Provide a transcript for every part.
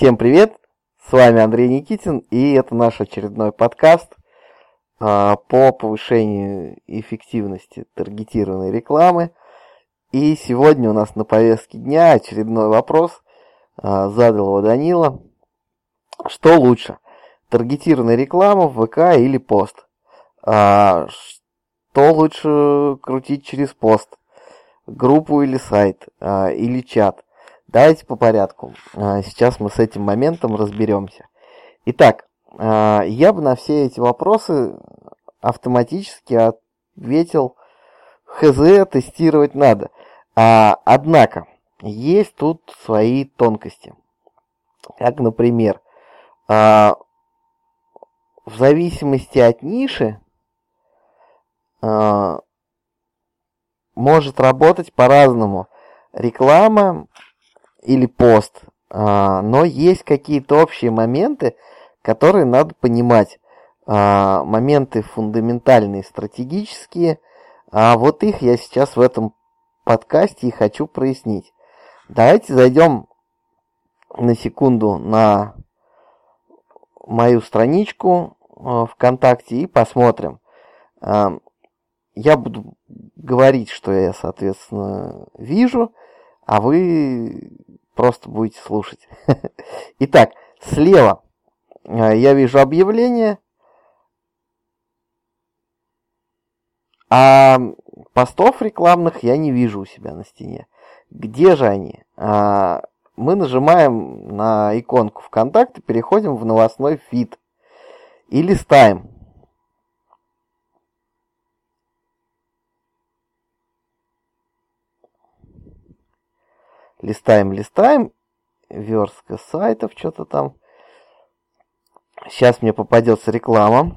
Всем привет! С вами Андрей Никитин, и это наш очередной подкаст а, по повышению эффективности таргетированной рекламы. И сегодня у нас на повестке дня очередной вопрос, а, задал его Данила. Что лучше, таргетированная реклама в ВК или пост? А, что лучше крутить через пост? Группу или сайт? Или чат? Давайте по порядку. А, сейчас мы с этим моментом разберемся. Итак, а, я бы на все эти вопросы автоматически ответил, хз, тестировать надо. А, однако, есть тут свои тонкости. Как, например, в зависимости от ниши может работать по-разному. Реклама или пост, а, но есть какие-то общие моменты, которые надо понимать. А, моменты фундаментальные, стратегические, а вот их я сейчас в этом подкасте и хочу прояснить. Давайте зайдем на секунду на мою страничку а, ВКонтакте и посмотрим. Я буду говорить, что я, соответственно, вижу, а вы просто будете слушать. Итак, слева э, я вижу объявление, а постов рекламных я не вижу у себя на стене. Где же они? А, мы нажимаем на иконку ВКонтакте, переходим в новостной фид и листаем. Листаем, листаем. Верстка сайтов, что-то там. Сейчас мне попадется реклама.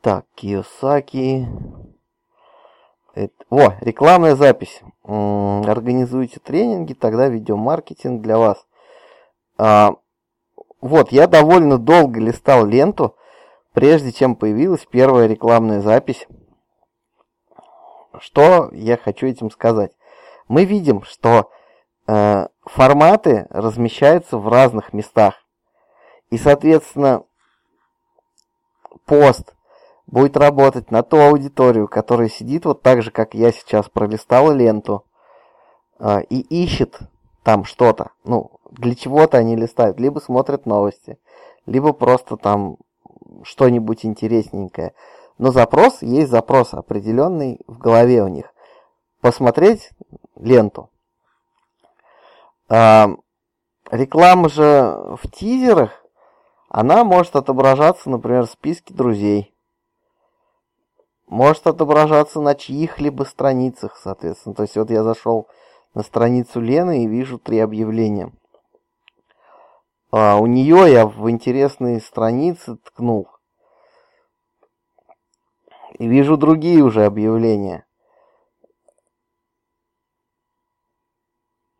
Так, Киосаки. Это... О, рекламная запись. Организуйте тренинги, тогда видеомаркетинг для вас. А, вот, я довольно долго листал ленту, прежде чем появилась первая рекламная запись. Что я хочу этим сказать? Мы видим, что э, форматы размещаются в разных местах. И, соответственно, пост будет работать на ту аудиторию, которая сидит вот так же, как я сейчас пролистал ленту, э, и ищет там что-то. Ну, для чего-то они листают. Либо смотрят новости, либо просто там что-нибудь интересненькое. Но запрос, есть запрос определенный в голове у них. Посмотреть ленту. А, реклама же в тизерах, она может отображаться, например, в списке друзей. Может отображаться на чьих-либо страницах, соответственно. То есть вот я зашел на страницу Лены и вижу три объявления. А у нее я в интересные страницы ткнул. И вижу другие уже объявления.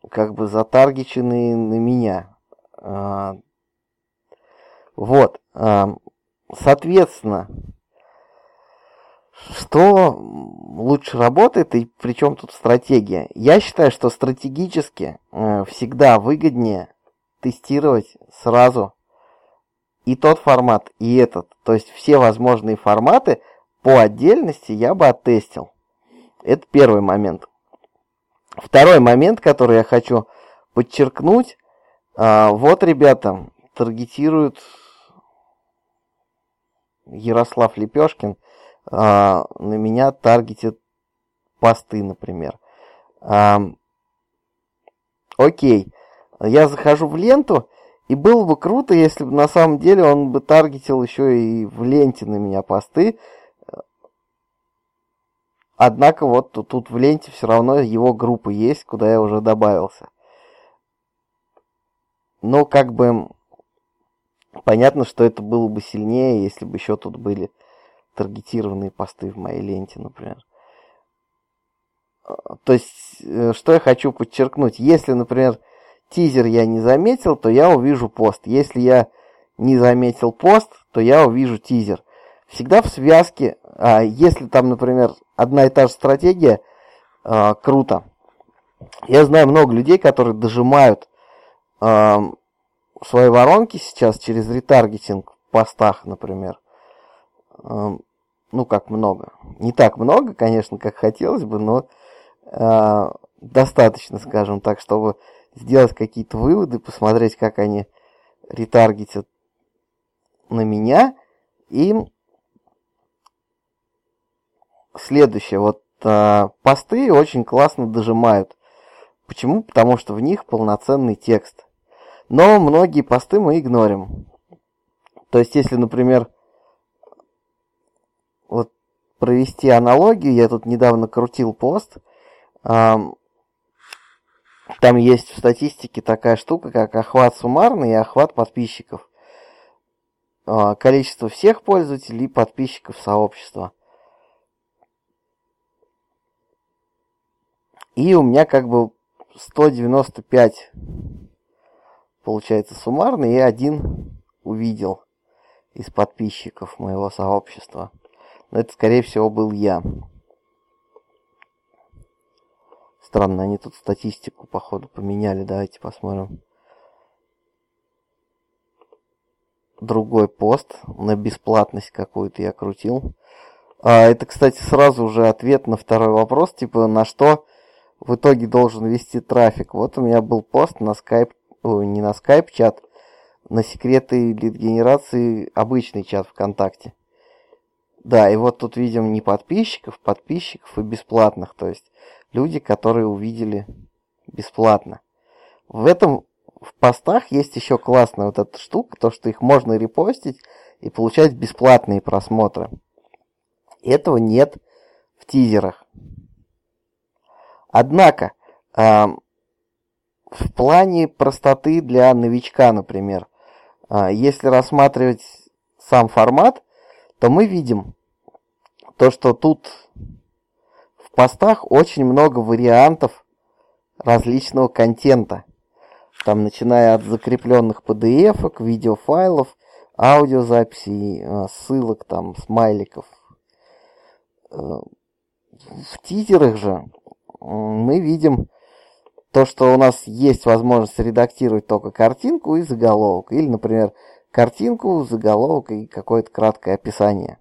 Как бы затаргиченные на меня. А, вот. А, соответственно, что лучше работает и причем тут стратегия? Я считаю, что стратегически э, всегда выгоднее тестировать сразу и тот формат, и этот. То есть все возможные форматы по отдельности я бы оттестил. Это первый момент. Второй момент, который я хочу подчеркнуть. А, вот, ребята, таргетируют Ярослав Лепешкин – а, на меня таргетит посты, например. Окей, я захожу в ленту, и было бы круто, если бы на самом деле он бы таргетил еще и в ленте на меня посты. Однако вот тут, тут в ленте все равно его группа есть, куда я уже добавился. Но как бы понятно, что это было бы сильнее, если бы еще тут были таргетированные посты в моей ленте, например. А, то есть, э, что я хочу подчеркнуть, если, например, тизер я не заметил, то я увижу пост. Если я не заметил пост, то я увижу тизер. всегда в связке, а, если там, например, одна и та же стратегия, а, круто. Я знаю много людей, которые дожимают а, свои воронки сейчас через ретаргетинг в постах, например. А, ну, как много. Не так много, конечно, как хотелось бы, но а, достаточно, скажем так, чтобы сделать какие-то выводы, посмотреть, как они ретаргетят на меня. И следующее. Вот э, посты очень классно дожимают. Почему? Потому что в них полноценный текст. Но многие посты мы игнорим. То есть, если, например, вот провести аналогию, я тут недавно крутил пост, э, там есть в статистике такая штука, как охват суммарный и охват подписчиков. Э, количество всех пользователей и подписчиков сообщества. И у меня как бы 195 получается суммарно, и один увидел из подписчиков моего сообщества. Но это, скорее всего, был я. Странно, они тут статистику, походу, поменяли. Давайте посмотрим. Другой пост на бесплатность какую-то я крутил. А, это, кстати, сразу уже ответ на второй вопрос, типа, на что в итоге должен вести трафик. Вот у меня был пост на ой, не на Skype чат, на секреты лид-генерации обычный чат ВКонтакте. Да, и вот тут видим не подписчиков, подписчиков и бесплатных, то есть люди, которые увидели бесплатно. В этом в постах есть еще классная вот эта штука, то что их можно репостить и получать бесплатные просмотры. Этого нет в тизерах. Однако, э, в плане простоты для новичка, например, э, если рассматривать сам формат, то мы видим то, что тут постах очень много вариантов различного контента. Там, начиная от закрепленных PDF, видеофайлов, аудиозаписей, э, ссылок, там, смайликов. Э, в тизерах же мы видим то, что у нас есть возможность редактировать только картинку и заголовок. Или, например, картинку, заголовок и какое-то краткое описание.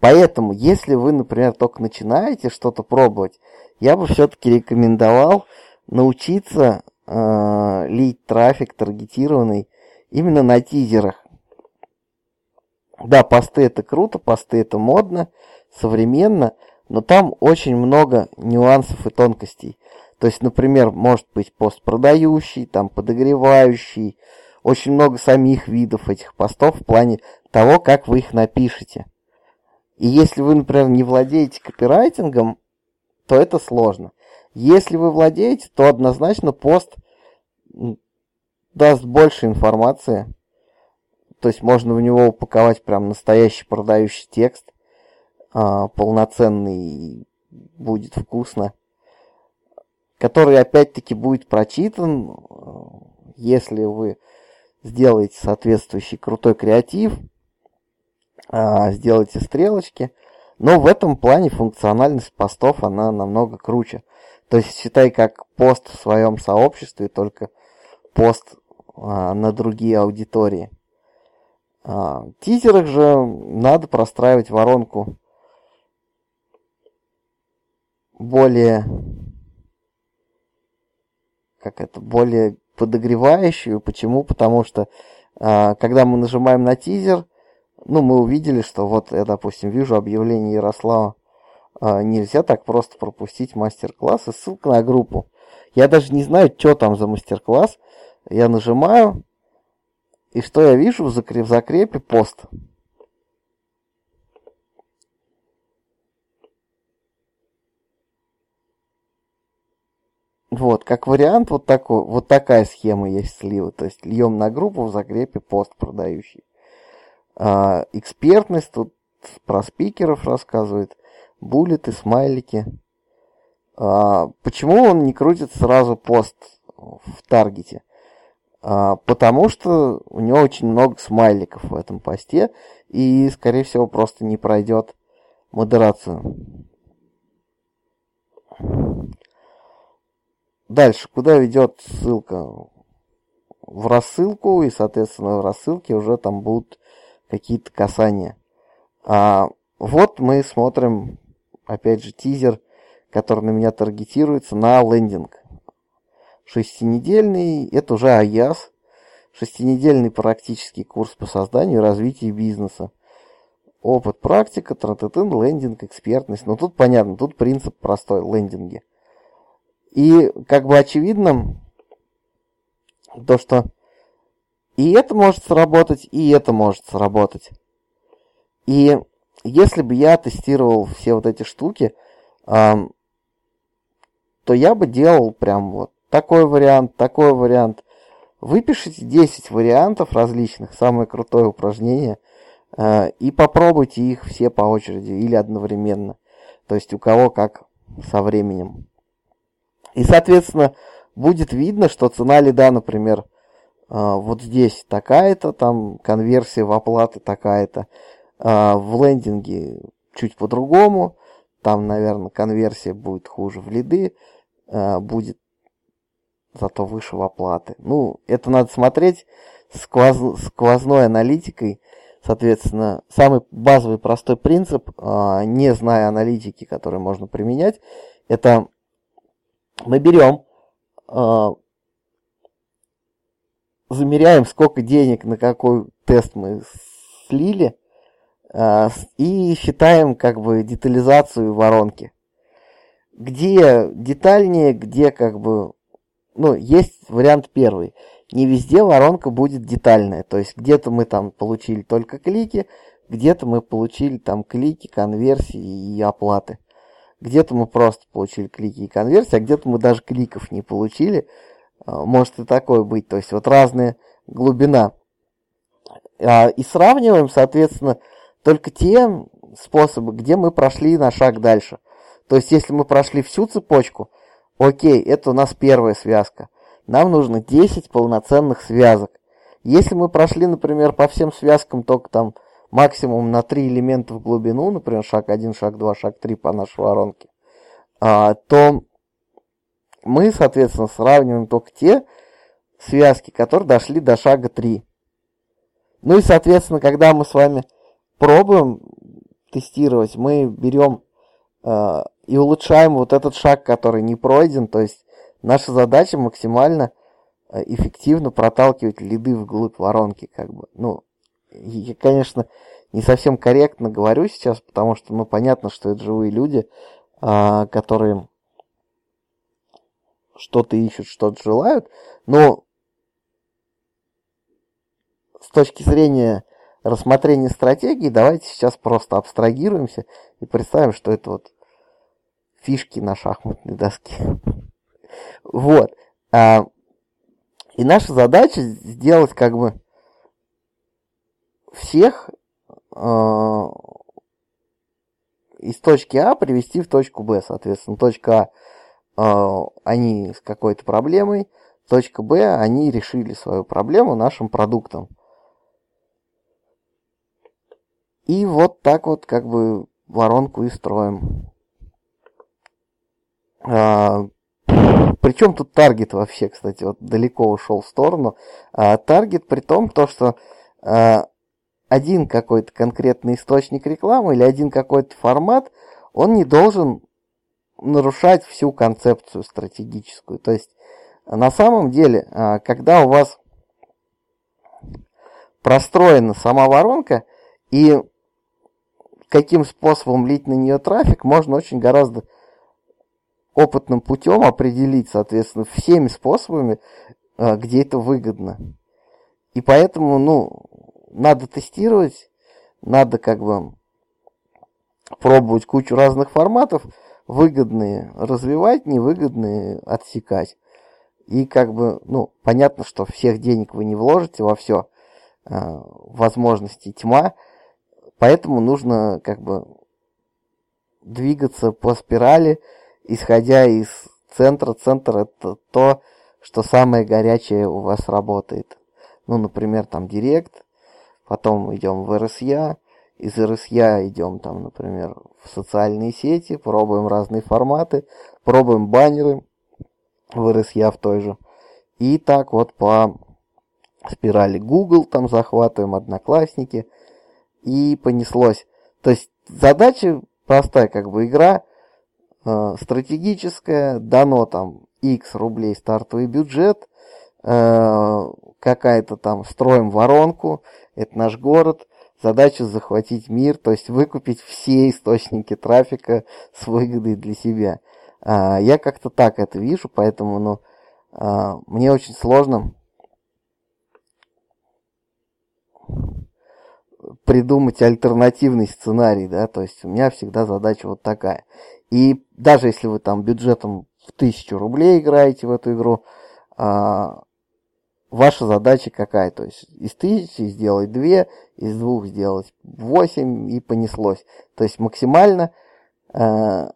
Поэтому, если вы, например, только начинаете что-то пробовать, я бы все-таки рекомендовал научиться э, лить трафик таргетированный именно на тизерах. Да, посты это круто, посты это модно, современно, но там очень много нюансов и тонкостей. То есть, например, может быть пост продающий, там подогревающий, очень много самих видов этих постов в плане того, как вы их напишете. И если вы, например, не владеете копирайтингом, то это сложно. Если вы владеете, то однозначно пост даст больше информации. То есть можно в него упаковать прям настоящий продающий текст а, полноценный, будет вкусно. Который опять-таки будет прочитан, если вы сделаете соответствующий крутой креатив, а, сделаете стрелочки. Но в этом плане функциональность постов, она намного круче. То есть считай как пост в своем сообществе, только пост а, на другие аудитории. А, в тизерах же надо простраивать воронку более как это более подогревающую. Почему? Потому что а, когда мы нажимаем на тизер, ну, мы увидели, что вот я, допустим, вижу объявление Ярослава. А, нельзя так просто пропустить мастер-класс и ссылка на группу. Я даже не знаю, что там за мастер-класс. Я нажимаю, и что я вижу в закрепе пост. Вот, как вариант, вот, такой, вот такая схема есть слива. То есть льем на группу в закрепе пост продающий. А, экспертность тут про спикеров рассказывает. Буллеты, смайлики. А, почему он не крутит сразу пост в таргете? А, потому что у него очень много смайликов в этом посте, и, скорее всего, просто не пройдет модерацию. Дальше, куда ведет ссылка? В рассылку, и, соответственно, в рассылке уже там будут какие-то касания. А вот мы смотрим, опять же, тизер, который на меня таргетируется на лендинг. Шестинедельный, это уже АЯС, шестинедельный практический курс по созданию и развитию бизнеса. Опыт, практика, трататын, лендинг, экспертность. Но тут понятно, тут принцип простой, лендинги. И как бы очевидно, то, что и это может сработать, и это может сработать. И если бы я тестировал все вот эти штуки, эм, то я бы делал прям вот такой вариант, такой вариант. Выпишите 10 вариантов различных, самое крутое упражнение, э, и попробуйте их все по очереди или одновременно. То есть у кого как со временем. И, соответственно, будет видно, что цена лида, например, вот здесь такая-то, там конверсия в оплаты такая-то, э, в лендинге чуть по-другому, там, наверное, конверсия будет хуже в лиды, э, будет зато выше в оплаты. Ну, это надо смотреть сквоз, сквозной аналитикой. Соответственно, самый базовый простой принцип, не зная аналитики, которые можно применять, это мы берем, замеряем, сколько денег на какой тест мы слили, а, и считаем как бы детализацию воронки. Где детальнее, где как бы... Ну, есть вариант первый. Не везде воронка будет детальная. То есть где-то мы там получили только клики, где-то мы получили там клики, конверсии и оплаты. Где-то мы просто получили клики и конверсии, а где-то мы даже кликов не получили. А, может и такое быть. То есть вот разная глубина. А, и сравниваем, соответственно, только те способы, где мы прошли на шаг дальше. То есть, если мы прошли всю цепочку, окей, это у нас первая связка. Нам нужно 10 полноценных связок. Если мы прошли, например, по всем связкам только там максимум на 3 элемента в глубину, например, шаг 1, шаг 2, шаг 3 по нашей воронке, а, то мы, соответственно, сравниваем только те связки, которые дошли до шага 3. Ну и, соответственно, когда мы с вами пробуем тестировать, мы берем э, и улучшаем вот этот шаг, который не пройден. То есть наша задача максимально э, эффективно проталкивать лиды вглубь воронки. Как бы. Ну, я, конечно, не совсем корректно говорю сейчас, потому что, ну, понятно, что это живые люди, э, которые что-то ищут, что-то желают, но с точки зрения рассмотрения стратегии, давайте сейчас просто абстрагируемся и представим, что это вот фишки на шахматной доске. Вот. А, и наша задача сделать как бы всех э, из точки А привести в точку Б. Соответственно, точка А они с какой-то проблемой, точка Б они решили свою проблему нашим продуктом. И вот так вот как бы воронку и строим. А, причем тут таргет вообще, кстати, вот далеко ушел в сторону. А, таргет при том, то, что а, один какой-то конкретный источник рекламы или один какой-то формат, он не должен нарушать всю концепцию стратегическую. То есть на самом деле, а, когда у вас простроена сама воронка и каким способом лить на нее трафик, можно очень гораздо опытным путем определить, соответственно, всеми способами, а, где это выгодно. И поэтому, ну, надо тестировать, надо как бы пробовать кучу разных форматов, выгодные развивать, невыгодные отсекать. И как бы, ну, понятно, что всех денег вы не вложите во все, а, возможности тьма, Поэтому нужно как бы двигаться по спирали, исходя из центра. Центр это то, что самое горячее у вас работает. Ну, например, там Директ, потом идем в РСЯ, из РСЯ идем там, например, в социальные сети, пробуем разные форматы, пробуем баннеры в РСЯ в той же. И так вот по спирали Google там захватываем, Одноклассники, и понеслось. То есть задача простая, как бы игра э, стратегическая, дано там X рублей стартовый бюджет, э, какая-то там строим воронку, это наш город, задача захватить мир, то есть выкупить все источники трафика с выгодой для себя. А, я как-то так это вижу, поэтому ну, а, мне очень сложно придумать альтернативный сценарий, да, то есть у меня всегда задача вот такая. И даже если вы там бюджетом в тысячу рублей играете в эту игру, а, ваша задача какая? То есть из тысячи сделать две, из двух сделать восемь и понеслось. То есть максимально э,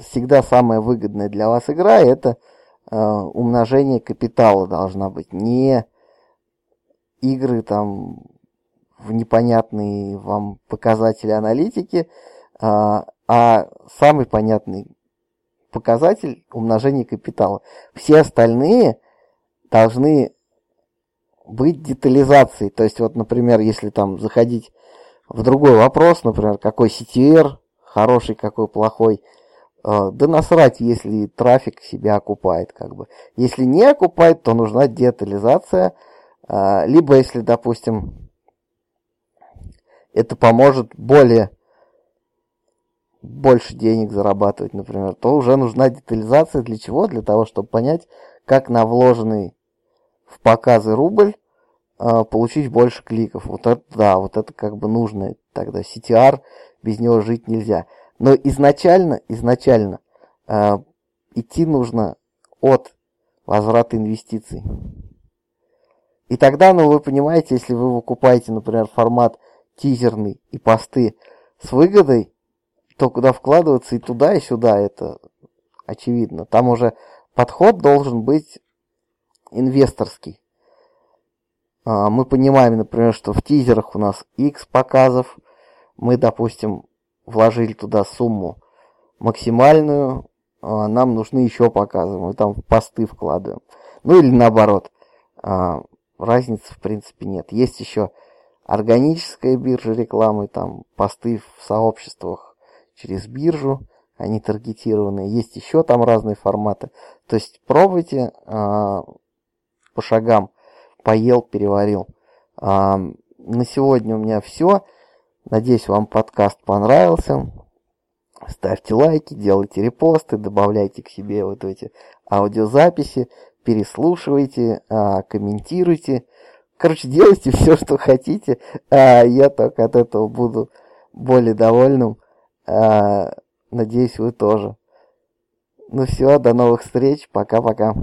всегда самая выгодная для вас игра это э, умножение капитала должна быть. Не игры там в непонятные вам показатели аналитики, э, а самый понятный показатель умножения капитала. Все остальные должны быть детализацией. То есть, вот, например, если там заходить в другой вопрос, например, какой CTR, хороший, какой плохой, э, да насрать, если трафик себя окупает, как бы. Если не окупает, то нужна детализация, э, либо если, допустим, это поможет более больше денег зарабатывать, например, то уже нужна детализация для чего? Для того, чтобы понять, как на вложенный в показы рубль э, получить больше кликов. Вот это да, вот это как бы нужно тогда. CTR, без него жить нельзя. Но изначально, изначально э, идти нужно от возврата инвестиций. И тогда, ну вы понимаете, если вы выкупаете, например, формат тизерный и посты с выгодой, то куда вкладываться и туда, и сюда, это очевидно. Там уже подход должен быть инвесторский. А, мы понимаем, например, что в тизерах у нас X показов. Мы, допустим, вложили туда сумму максимальную, а нам нужны еще показы. Мы там посты вкладываем. Ну или наоборот. А, разницы в принципе нет. Есть еще органическая биржа рекламы, там посты в сообществах через биржу, они таргетированные. Есть еще там разные форматы. То есть пробуйте по шагам поел, переварил. А, на сегодня у меня все. Надеюсь, вам подкаст понравился. Ставьте лайки, делайте репосты, добавляйте к себе вот эти аудиозаписи, переслушивайте, а, комментируйте. Короче, делайте все, что хотите. А, я только от этого буду более довольным. А, надеюсь, вы тоже. Ну все, до новых встреч. Пока-пока.